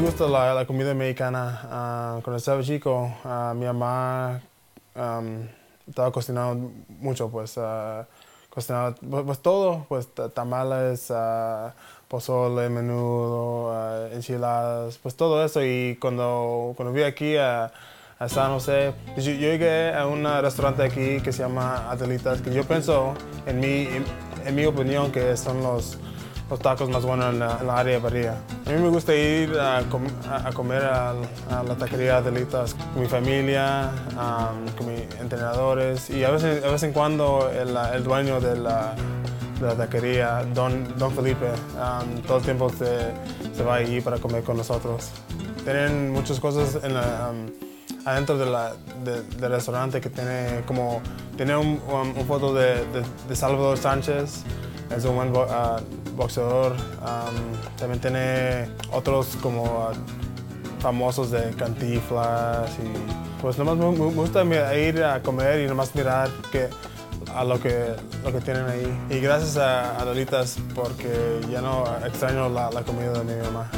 gusta la, la comida mexicana. Ah, cuando estaba chico, ah, mi mamá am, estaba cocinando mucho, pues ah, cocinaba pues, pues, todo, pues ta- tamales, pozole, menudo, enchiladas, pues todo eso. Y cuando, cuando vi aquí a, a San José, pues, yo, yo llegué a un restaurante aquí que se llama Adelitas, que yo pienso, en mi, en, en mi opinión, que son los los tacos más buenos en la, en la área de Bahía. A mí me gusta ir a, com- a- comer a, a la taquería Adelitas con mi familia, am, con mis entrenadores y a veces, a vez en cuando el, el dueño de la, de la taquería, Don, Don Felipe, am, todo el tiempo se, se va allí para comer con nosotros. Tienen muchas cosas en la, am, adentro de la, de- del restaurante que tiene como tiene un, un- foto de, de- Salvador Sánchez es un buen bo- ah, boxeador am, también tiene otros como ah, famosos de cantiflas y pues nomás me, gusta ir a comer y nomás mirar que a lo que lo que tienen ahí. Y gracias a, a Lolitas porque ya no extraño la, la comida de mi mamá